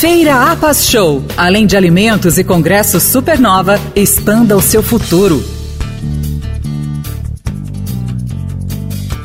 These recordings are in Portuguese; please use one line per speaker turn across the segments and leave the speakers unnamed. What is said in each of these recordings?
Feira Apas Show. Além de alimentos e congresso Supernova, expanda o seu futuro.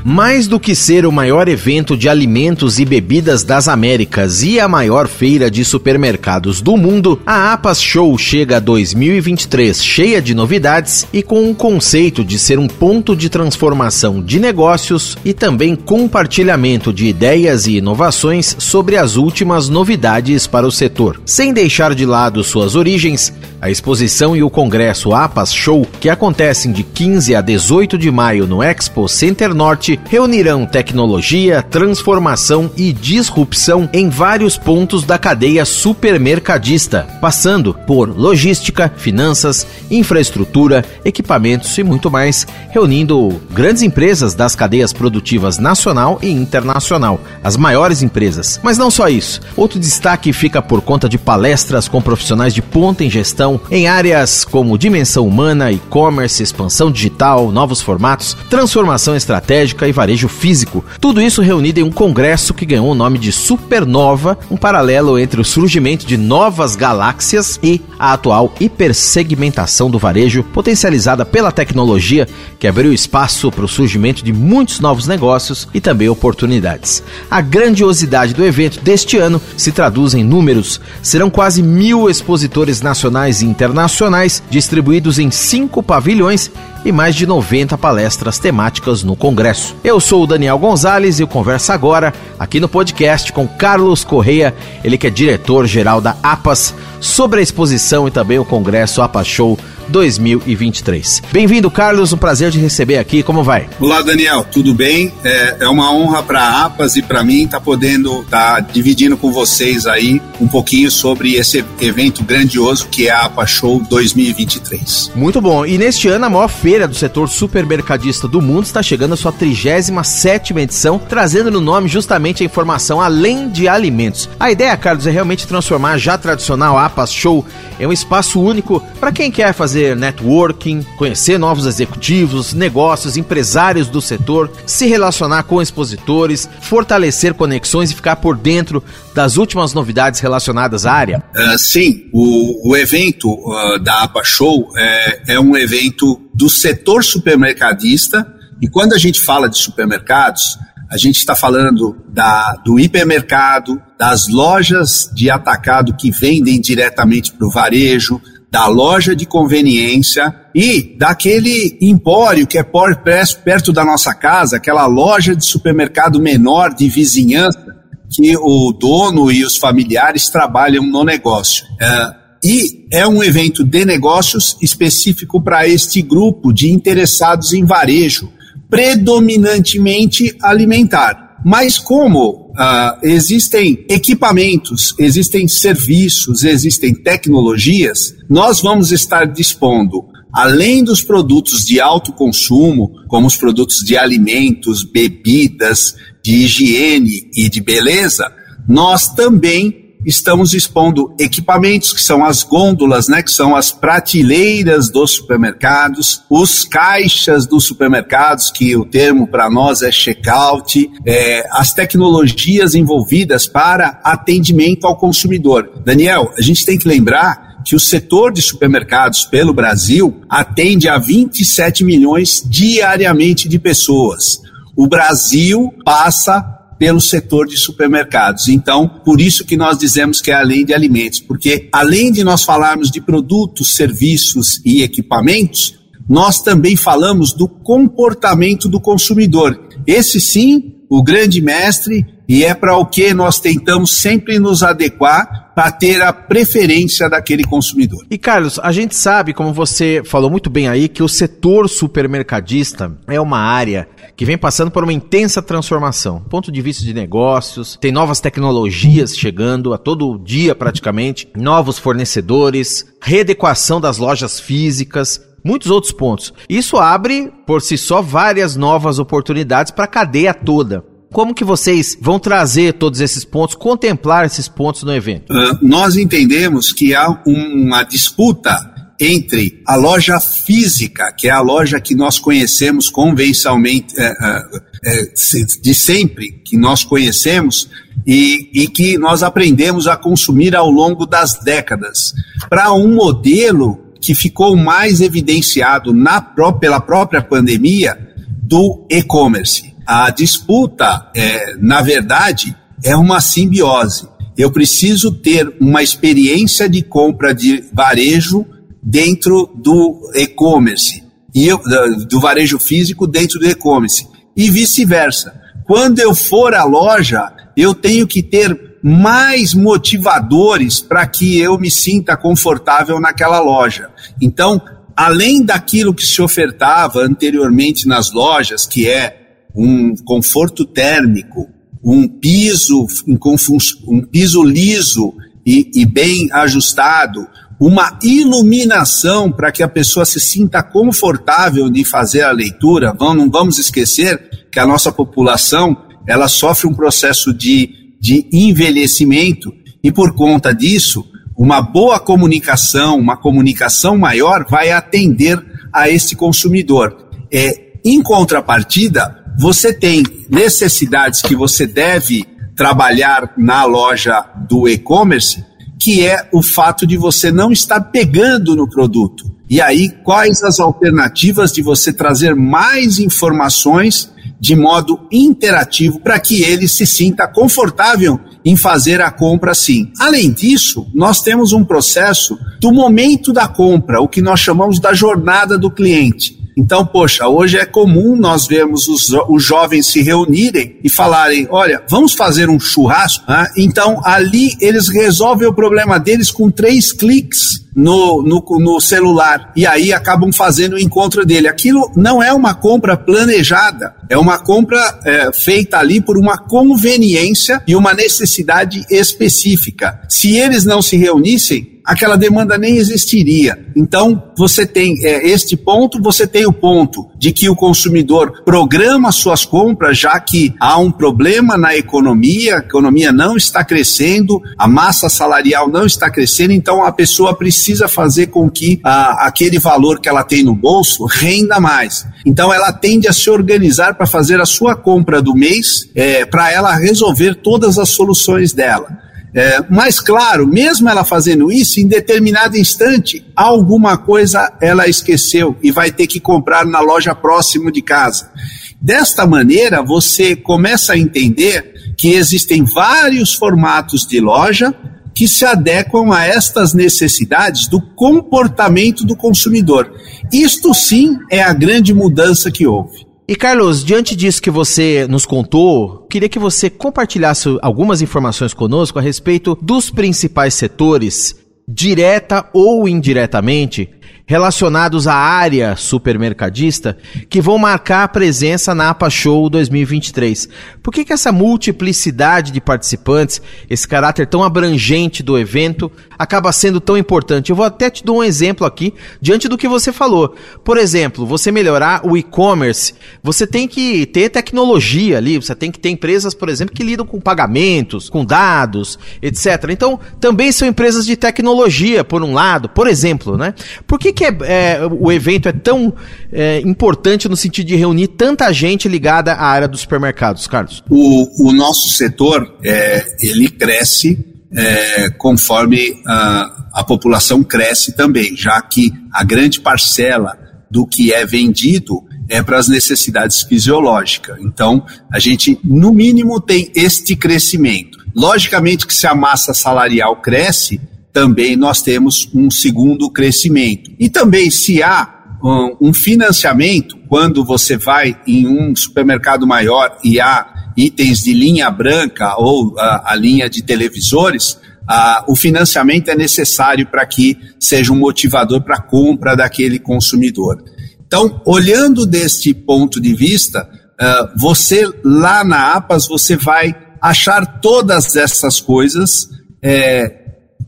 Mais do que ser o maior evento de alimentos e bebidas das Américas e a maior feira de supermercados do mundo, a APAS Show chega a 2023 cheia de novidades e com o conceito de ser um ponto de transformação de negócios e também compartilhamento de ideias e inovações sobre as últimas novidades para o setor. Sem deixar de lado suas origens, a exposição e o congresso APAS Show, que acontecem de 15 a 18 de maio no Expo Center Norte, reunirão tecnologia, transformação e disrupção em vários pontos da cadeia supermercadista, passando por logística, finanças, infraestrutura, equipamentos e muito mais, reunindo grandes empresas das cadeias produtivas nacional e internacional, as maiores empresas. Mas não só isso. Outro destaque fica por conta de palestras com profissionais de ponta em gestão em áreas como dimensão humana, e-commerce, expansão digital, novos formatos, transformação estratégica e varejo físico. Tudo isso reunido em um congresso que ganhou o nome de Supernova, um paralelo entre o surgimento de novas galáxias e a atual hipersegmentação do varejo, potencializada pela tecnologia que abriu espaço para o surgimento de muitos novos negócios e também oportunidades. A grandiosidade do evento deste ano se traduz em números. Serão quase mil expositores nacionais e internacionais distribuídos em cinco pavilhões e mais de 90 palestras temáticas no Congresso. Eu sou o Daniel Gonzalez e eu converso agora aqui no podcast com Carlos Correia, ele que é diretor-geral da APAS, sobre a exposição e também o Congresso APAS Show 2023. Bem-vindo, Carlos. Um prazer de receber aqui. Como vai?
Olá, Daniel. Tudo bem? É, é uma honra para a APAS e para mim estar tá podendo estar tá dividindo com vocês aí um pouquinho sobre esse evento grandioso que é a APA Show 2023.
Muito bom. E neste ano, a maior feira do setor supermercadista do mundo está chegando à sua 37 edição, trazendo no nome justamente a informação além de alimentos. A ideia, Carlos, é realmente transformar a já tradicional APAS Show em um espaço único para quem quer fazer fazer networking, conhecer novos executivos, negócios, empresários do setor, se relacionar com expositores, fortalecer conexões e ficar por dentro das últimas novidades relacionadas à área?
Uh, sim, o, o evento uh, da APA Show é, é um evento do setor supermercadista e quando a gente fala de supermercados, a gente está falando da, do hipermercado, das lojas de atacado que vendem diretamente para o varejo, da loja de conveniência e daquele empório que é perto da nossa casa, aquela loja de supermercado menor de vizinhança que o dono e os familiares trabalham no negócio. É, e é um evento de negócios específico para este grupo de interessados em varejo, predominantemente alimentar. Mas como Uh, existem equipamentos, existem serviços, existem tecnologias, nós vamos estar dispondo, além dos produtos de alto consumo, como os produtos de alimentos, bebidas, de higiene e de beleza, nós também estamos expondo equipamentos que são as gôndolas, né, que são as prateleiras dos supermercados, os caixas dos supermercados, que o termo para nós é checkout, é, as tecnologias envolvidas para atendimento ao consumidor. Daniel, a gente tem que lembrar que o setor de supermercados pelo Brasil atende a 27 milhões diariamente de pessoas. O Brasil passa pelo setor de supermercados. Então, por isso que nós dizemos que é além de alimentos, porque além de nós falarmos de produtos, serviços e equipamentos, nós também falamos do comportamento do consumidor. Esse sim, o grande mestre, e é para o que nós tentamos sempre nos adequar para ter a preferência daquele consumidor.
E Carlos, a gente sabe, como você falou muito bem aí, que o setor supermercadista é uma área que vem passando por uma intensa transformação. Ponto de vista de negócios, tem novas tecnologias chegando a todo dia praticamente, novos fornecedores, readequação das lojas físicas, muitos outros pontos. Isso abre por si só várias novas oportunidades para a cadeia toda. Como que vocês vão trazer todos esses pontos, contemplar esses pontos no evento?
Uh, nós entendemos que há uma disputa entre a loja física, que é a loja que nós conhecemos convencionalmente, é, é, é, de sempre, que nós conhecemos, e, e que nós aprendemos a consumir ao longo das décadas, para um modelo que ficou mais evidenciado na, pela própria pandemia do e-commerce. A disputa, é, na verdade, é uma simbiose. Eu preciso ter uma experiência de compra de varejo dentro do e-commerce e eu, do varejo físico dentro do e-commerce e vice-versa. Quando eu for à loja, eu tenho que ter mais motivadores para que eu me sinta confortável naquela loja. Então, além daquilo que se ofertava anteriormente nas lojas, que é um conforto térmico, um piso, um piso liso e, e bem ajustado, uma iluminação para que a pessoa se sinta confortável de fazer a leitura. Não vamos esquecer que a nossa população ela sofre um processo de, de envelhecimento e por conta disso, uma boa comunicação, uma comunicação maior vai atender a esse consumidor. É, em contrapartida, você tem necessidades que você deve trabalhar na loja do e-commerce que é o fato de você não estar pegando no produto. E aí, quais as alternativas de você trazer mais informações de modo interativo para que ele se sinta confortável em fazer a compra sim. Além disso, nós temos um processo do momento da compra, o que nós chamamos da jornada do cliente. Então, poxa, hoje é comum nós vermos os, os jovens se reunirem e falarem: olha, vamos fazer um churrasco. Né? Então, ali eles resolvem o problema deles com três cliques no, no, no, celular e aí acabam fazendo o encontro dele. Aquilo não é uma compra planejada, é uma compra é, feita ali por uma conveniência e uma necessidade específica. Se eles não se reunissem, aquela demanda nem existiria. Então, você tem é, este ponto, você tem o ponto de que o consumidor programa suas compras, já que há um problema na economia, a economia não está crescendo, a massa salarial não está crescendo, então a pessoa precisa fazer com que a, aquele valor que ela tem no bolso renda mais. Então, ela tende a se organizar para fazer a sua compra do mês, é, para ela resolver todas as soluções dela. É, mas, claro, mesmo ela fazendo isso, em determinado instante, alguma coisa ela esqueceu e vai ter que comprar na loja próximo de casa. Desta maneira, você começa a entender que existem vários formatos de loja que se adequam a estas necessidades do comportamento do consumidor. Isto sim é a grande mudança que houve.
E Carlos, diante disso que você nos contou, queria que você compartilhasse algumas informações conosco a respeito dos principais setores, direta ou indiretamente, relacionados à área supermercadista que vão marcar a presença na APA Show 2023. Por que, que essa multiplicidade de participantes, esse caráter tão abrangente do evento, acaba sendo tão importante? Eu vou até te dar um exemplo aqui, diante do que você falou. Por exemplo, você melhorar o e-commerce, você tem que ter tecnologia ali, você tem que ter empresas, por exemplo, que lidam com pagamentos, com dados, etc. Então, também são empresas de tecnologia, por um lado, por exemplo, né? Por que, que é, é, o evento é tão é, importante no sentido de reunir tanta gente ligada à área dos supermercados, Carlos?
O, o nosso setor, é, ele cresce é, conforme a, a população cresce também, já que a grande parcela do que é vendido é para as necessidades fisiológicas. Então, a gente, no mínimo, tem este crescimento. Logicamente que se a massa salarial cresce, também nós temos um segundo crescimento. E também, se há um, um financiamento, quando você vai em um supermercado maior e há itens de linha branca ou a, a linha de televisores, a, o financiamento é necessário para que seja um motivador para a compra daquele consumidor. Então, olhando deste ponto de vista, uh, você lá na APAS, você vai achar todas essas coisas é,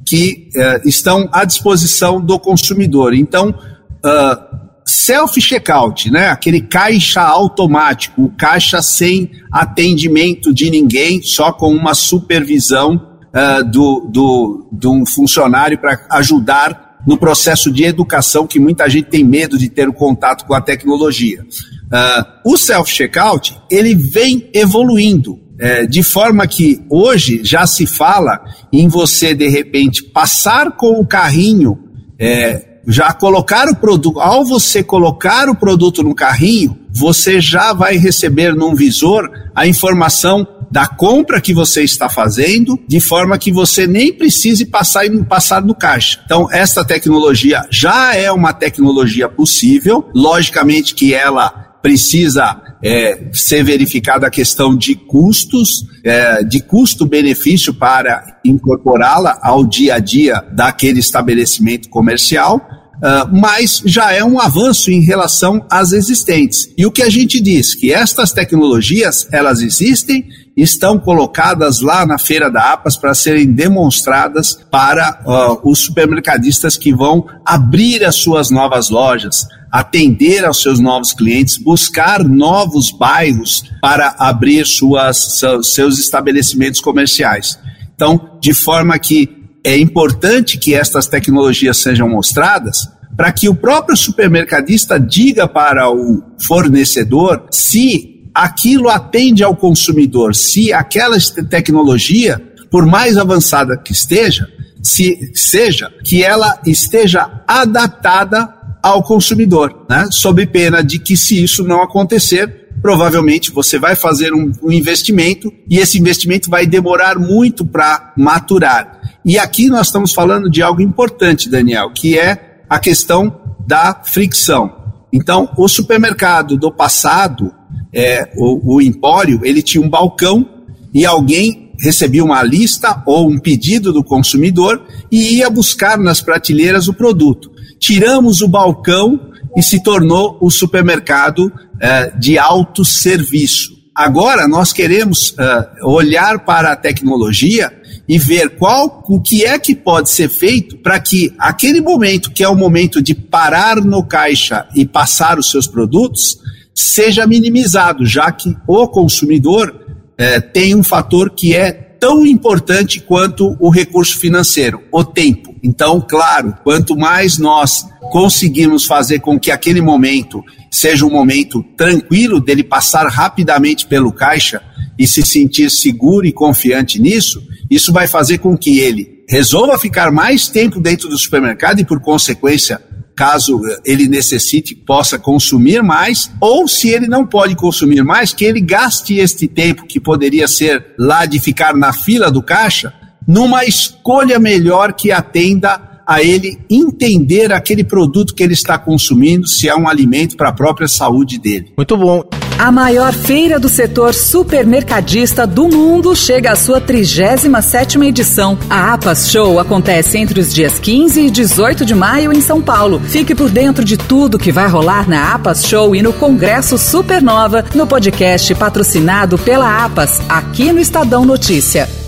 que uh, estão à disposição do consumidor. Então, uh, self-checkout, né? aquele caixa automático, o caixa sem atendimento de ninguém, só com uma supervisão uh, do, do, de um funcionário para ajudar no processo de educação, que muita gente tem medo de ter o contato com a tecnologia. Uh, o self-checkout, ele vem evoluindo. É, de forma que hoje já se fala em você, de repente, passar com o carrinho, é, já colocar o produto, ao você colocar o produto no carrinho, você já vai receber num visor a informação da compra que você está fazendo, de forma que você nem precise passar, passar no caixa. Então, esta tecnologia já é uma tecnologia possível, logicamente que ela precisa é, ser verificada a questão de custos, é, de custo-benefício para incorporá-la ao dia a dia daquele estabelecimento comercial. Uh, mas já é um avanço em relação às existentes. E o que a gente diz? Que estas tecnologias, elas existem, estão colocadas lá na feira da APAS para serem demonstradas para uh, os supermercadistas que vão abrir as suas novas lojas, atender aos seus novos clientes, buscar novos bairros para abrir suas, seus estabelecimentos comerciais. Então, de forma que é importante que estas tecnologias sejam mostradas para que o próprio supermercadista diga para o fornecedor se aquilo atende ao consumidor, se aquela tecnologia, por mais avançada que esteja, se seja que ela esteja adaptada ao consumidor, né? sob pena de que, se isso não acontecer, provavelmente você vai fazer um, um investimento e esse investimento vai demorar muito para maturar. E aqui nós estamos falando de algo importante, Daniel, que é a questão da fricção. Então, o supermercado do passado, é, o, o empório, ele tinha um balcão e alguém recebia uma lista ou um pedido do consumidor e ia buscar nas prateleiras o produto tiramos o balcão e se tornou o supermercado eh, de autosserviço. Agora nós queremos uh, olhar para a tecnologia e ver qual o que é que pode ser feito para que aquele momento que é o momento de parar no caixa e passar os seus produtos seja minimizado, já que o consumidor eh, tem um fator que é tão importante quanto o recurso financeiro, o tempo. Então, claro, quanto mais nós conseguirmos fazer com que aquele momento seja um momento tranquilo dele passar rapidamente pelo caixa e se sentir seguro e confiante nisso, isso vai fazer com que ele resolva ficar mais tempo dentro do supermercado e, por consequência, caso ele necessite, possa consumir mais, ou se ele não pode consumir mais, que ele gaste este tempo que poderia ser lá de ficar na fila do caixa, numa escolha melhor que atenda a ele entender aquele produto que ele está consumindo, se é um alimento para a própria saúde dele.
Muito bom.
A maior feira do setor supermercadista do mundo chega à sua 37ª edição. A APAS Show acontece entre os dias 15 e 18 de maio em São Paulo. Fique por dentro de tudo que vai rolar na APAS Show e no Congresso Supernova, no podcast patrocinado pela APAS, aqui no Estadão Notícia.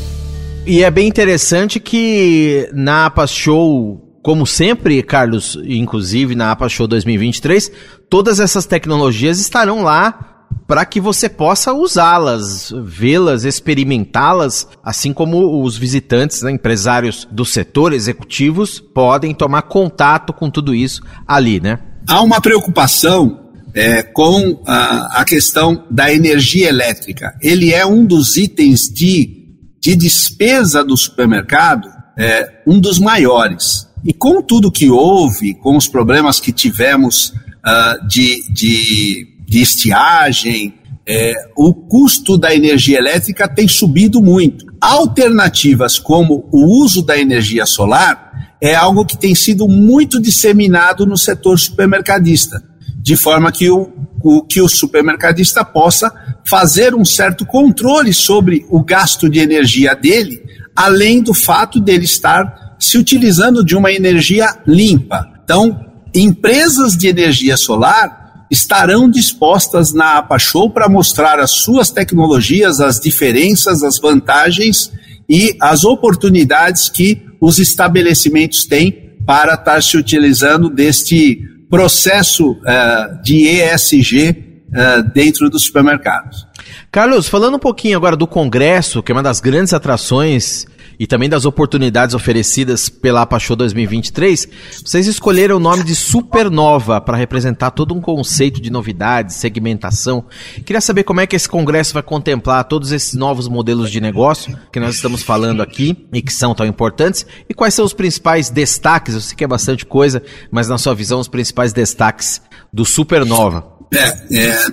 E é bem interessante que na APAS Show, como sempre, Carlos, inclusive na APAS Show 2023, todas essas tecnologias estarão lá para que você possa usá-las, vê-las, experimentá-las, assim como os visitantes, né, empresários do setor, executivos, podem tomar contato com tudo isso ali, né?
Há uma preocupação é, com a, a questão da energia elétrica. Ele é um dos itens de de despesa do supermercado é um dos maiores. E com tudo que houve, com os problemas que tivemos uh, de, de, de, estiagem, é, o custo da energia elétrica tem subido muito. Alternativas como o uso da energia solar é algo que tem sido muito disseminado no setor supermercadista, de forma que o, o, que o supermercadista possa fazer um certo controle sobre o gasto de energia dele, além do fato dele estar se utilizando de uma energia limpa. Então, empresas de energia solar estarão dispostas na APA Show para mostrar as suas tecnologias, as diferenças, as vantagens e as oportunidades que os estabelecimentos têm para estar se utilizando deste processo uh, de ESG uh, dentro dos supermercados.
Carlos, falando um pouquinho agora do Congresso, que é uma das grandes atrações e também das oportunidades oferecidas pela APA Show 2023, vocês escolheram o nome de Supernova para representar todo um conceito de novidades, segmentação. Queria saber como é que esse congresso vai contemplar todos esses novos modelos de negócio que nós estamos falando aqui e que são tão importantes e quais são os principais destaques. Eu sei que é bastante coisa, mas na sua visão, os principais destaques do Supernova.
É, é,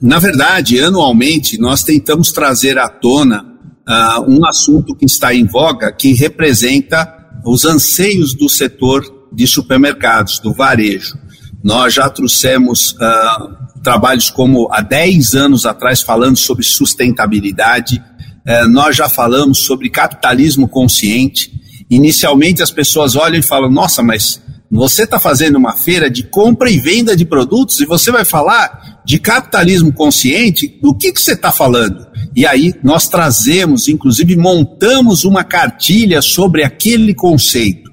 na verdade, anualmente, nós tentamos trazer à tona uh, um assunto que está em voga, que representa os anseios do setor de supermercados, do varejo. Nós já trouxemos uh, trabalhos como há 10 anos atrás falando sobre sustentabilidade, uh, nós já falamos sobre capitalismo consciente. Inicialmente as pessoas olham e falam: nossa, mas você está fazendo uma feira de compra e venda de produtos e você vai falar de capitalismo consciente? Do que, que você está falando? E aí nós trazemos, inclusive montamos uma cartilha sobre aquele conceito,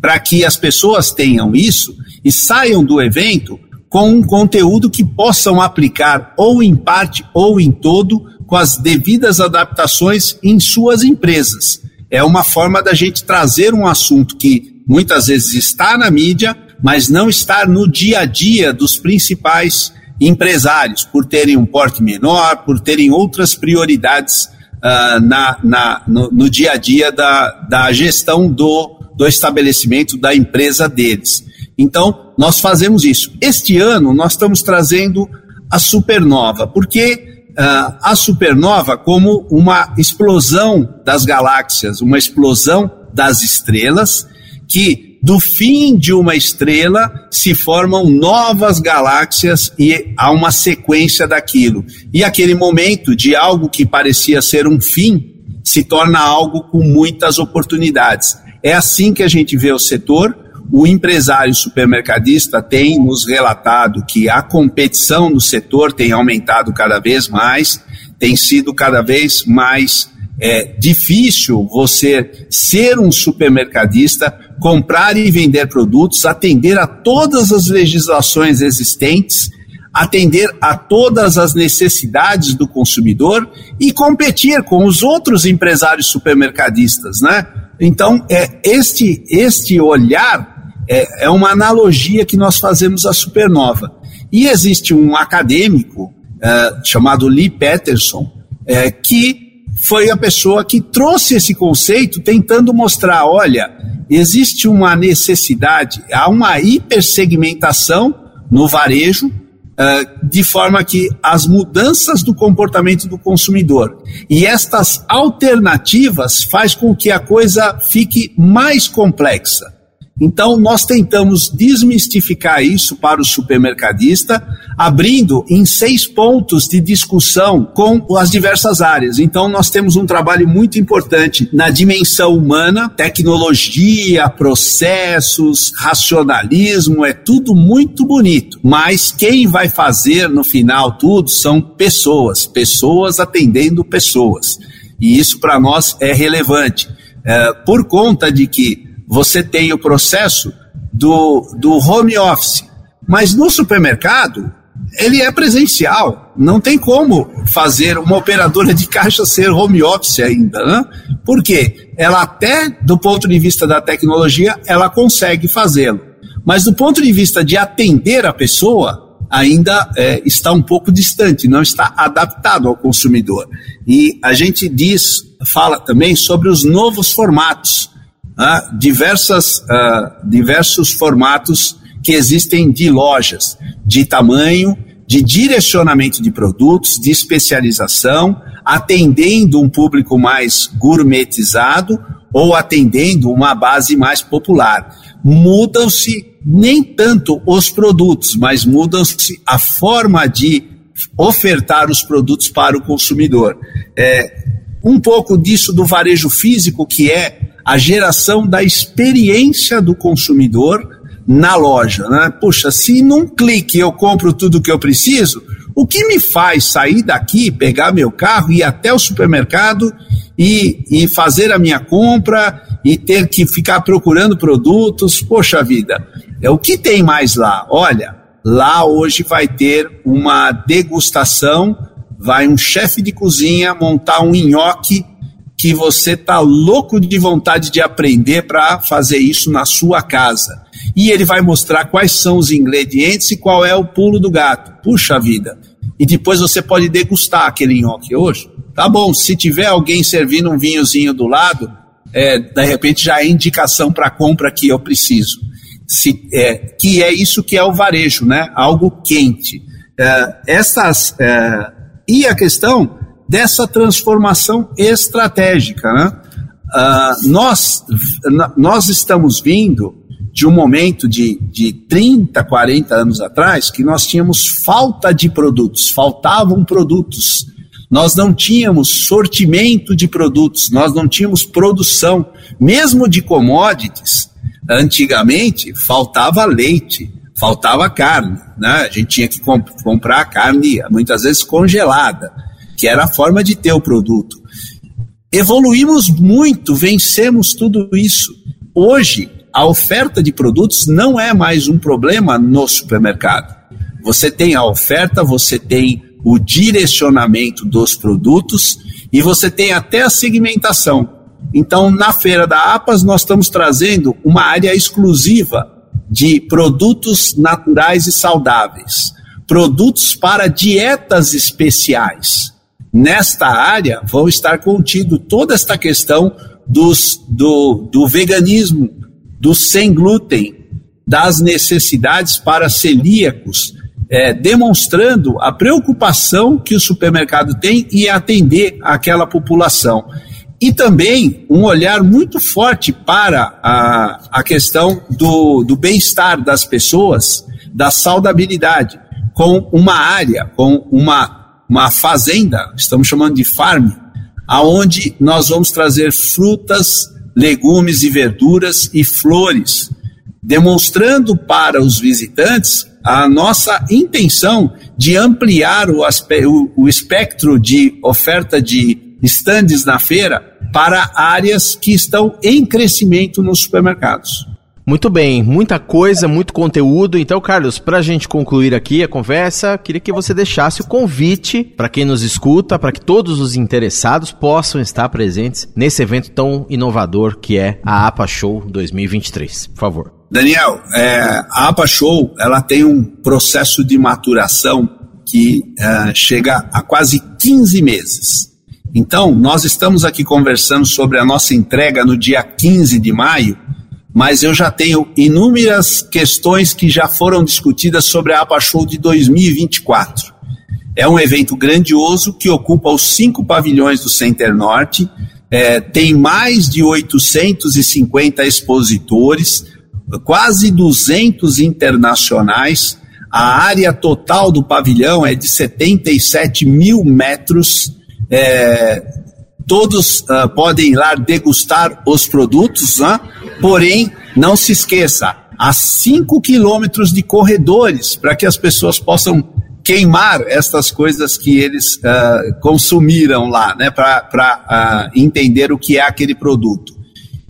para que as pessoas tenham isso e saiam do evento com um conteúdo que possam aplicar ou em parte ou em todo com as devidas adaptações em suas empresas. É uma forma da gente trazer um assunto que muitas vezes está na mídia, mas não está no dia a dia dos principais empresários, por terem um porte menor, por terem outras prioridades uh, na, na, no, no, dia a dia da, da gestão do, do estabelecimento da empresa deles. Então, nós fazemos isso. Este ano, nós estamos trazendo a supernova, porque uh, a supernova, como uma explosão das galáxias, uma explosão das estrelas, que do fim de uma estrela se formam novas galáxias e há uma sequência daquilo. E aquele momento de algo que parecia ser um fim se torna algo com muitas oportunidades. É assim que a gente vê o setor. O empresário supermercadista tem nos relatado que a competição no setor tem aumentado cada vez mais, tem sido cada vez mais é difícil você ser um supermercadista, comprar e vender produtos, atender a todas as legislações existentes, atender a todas as necessidades do consumidor e competir com os outros empresários supermercadistas, né? Então, é este este olhar é, é uma analogia que nós fazemos à Supernova. E existe um acadêmico é, chamado Lee Peterson é, que foi a pessoa que trouxe esse conceito tentando mostrar, olha, existe uma necessidade, há uma hipersegmentação no varejo, uh, de forma que as mudanças do comportamento do consumidor e estas alternativas faz com que a coisa fique mais complexa. Então, nós tentamos desmistificar isso para o supermercadista, abrindo em seis pontos de discussão com as diversas áreas. Então, nós temos um trabalho muito importante na dimensão humana, tecnologia, processos, racionalismo, é tudo muito bonito. Mas quem vai fazer no final tudo são pessoas, pessoas atendendo pessoas. E isso para nós é relevante. É, por conta de que você tem o processo do, do home office. Mas no supermercado, ele é presencial. Não tem como fazer uma operadora de caixa ser home office ainda, né? Por quê? Ela até, do ponto de vista da tecnologia, ela consegue fazê-lo. Mas do ponto de vista de atender a pessoa, ainda é, está um pouco distante, não está adaptado ao consumidor. E a gente diz, fala também sobre os novos formatos uh, diversas, uh, diversos formatos que existem de lojas, de tamanho, de direcionamento de produtos, de especialização, atendendo um público mais gourmetizado ou atendendo uma base mais popular. Mudam-se nem tanto os produtos, mas mudam-se a forma de ofertar os produtos para o consumidor. É, um pouco disso do varejo físico, que é a geração da experiência do consumidor na loja. Né? Puxa, se num clique eu compro tudo que eu preciso, o que me faz sair daqui, pegar meu carro, ir até o supermercado e, e fazer a minha compra e ter que ficar procurando produtos? Poxa vida, é o que tem mais lá? Olha, lá hoje vai ter uma degustação, vai um chefe de cozinha montar um nhoque que você tá louco de vontade de aprender para fazer isso na sua casa. E ele vai mostrar quais são os ingredientes e qual é o pulo do gato. Puxa vida. E depois você pode degustar aquele nhoque hoje. Tá bom, se tiver alguém servindo um vinhozinho do lado, é, de repente já é indicação para compra que eu preciso. Se, é, que é isso que é o varejo, né? Algo quente. É, essas, é, e a questão dessa transformação estratégica. Né? Uh, nós, nós estamos vindo de um momento de, de 30, 40 anos atrás que nós tínhamos falta de produtos, faltavam produtos. Nós não tínhamos sortimento de produtos, nós não tínhamos produção, mesmo de commodities. Antigamente faltava leite, faltava carne, né? A gente tinha que comp comprar carne muitas vezes congelada que era a forma de ter o produto. Evoluímos muito, vencemos tudo isso. Hoje, a oferta de produtos não é mais um problema no supermercado. Você tem a oferta, você tem o direcionamento dos produtos e você tem até a segmentação. Então, na feira da APAS, nós estamos trazendo uma área exclusiva de produtos naturais e saudáveis, produtos para dietas especiais. Nesta área vão estar contido toda esta questão dos, do, do veganismo, do sem glúten, das necessidades para celíacos, é, demonstrando a preocupação que o supermercado tem em atender aquela população. E também um olhar muito forte para a, a questão do, do bem-estar das pessoas, da saudabilidade, com uma área, com uma uma fazenda, estamos chamando de farm, aonde nós vamos trazer frutas, legumes e verduras e flores, demonstrando para os visitantes a nossa intenção de ampliar o, o, o espectro de oferta de estandes na feira para áreas que estão em crescimento nos supermercados.
Muito bem, muita coisa, muito conteúdo. Então, Carlos, para a gente concluir aqui a conversa, queria que você deixasse o convite para quem nos escuta, para que todos os interessados possam estar presentes nesse evento tão inovador que é a APA Show 2023. Por favor.
Daniel, é, a APA Show ela tem um processo de maturação que é, chega a quase 15 meses. Então, nós estamos aqui conversando sobre a nossa entrega no dia 15 de maio mas eu já tenho inúmeras questões que já foram discutidas sobre a APA Show de 2024. É um evento grandioso que ocupa os cinco pavilhões do Center Norte, é, tem mais de 850 expositores, quase 200 internacionais. A área total do pavilhão é de 77 mil metros. É, todos uh, podem ir lá degustar os produtos, né? porém, não se esqueça, há 5 quilômetros de corredores para que as pessoas possam queimar estas coisas que eles uh, consumiram lá, né, para uh, entender o que é aquele produto.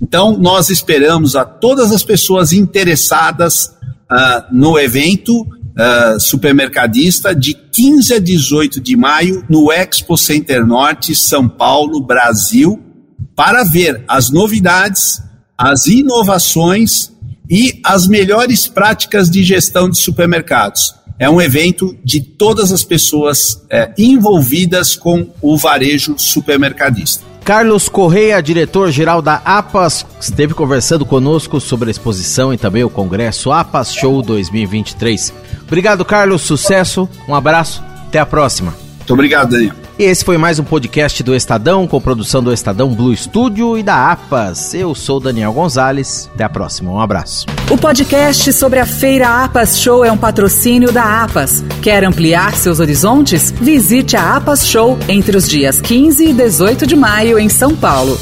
Então, nós esperamos a todas as pessoas interessadas no evento uh, supermercadista de 15 a 18 de maio no Expo Center Norte, São Paulo, Brasil, para ver as novidades, as inovações e as melhores práticas de gestão de supermercados. É um evento de todas as pessoas é, envolvidas com o varejo supermercadista.
Carlos Correia, diretor-geral da APAS, esteve conversando conosco sobre a exposição e também o congresso APAS Show 2023. Obrigado, Carlos. Sucesso. Um abraço. Até a próxima.
Muito obrigado, Daniel.
E esse foi mais um podcast do Estadão, com produção do Estadão Blue Studio e da APAS. Eu sou Daniel Gonzalez. Até a próxima. Um abraço.
O podcast sobre a Feira APAS Show é um patrocínio da APAS. Quer ampliar seus horizontes? Visite a APAS Show entre os dias 15 e 18 de maio em São Paulo.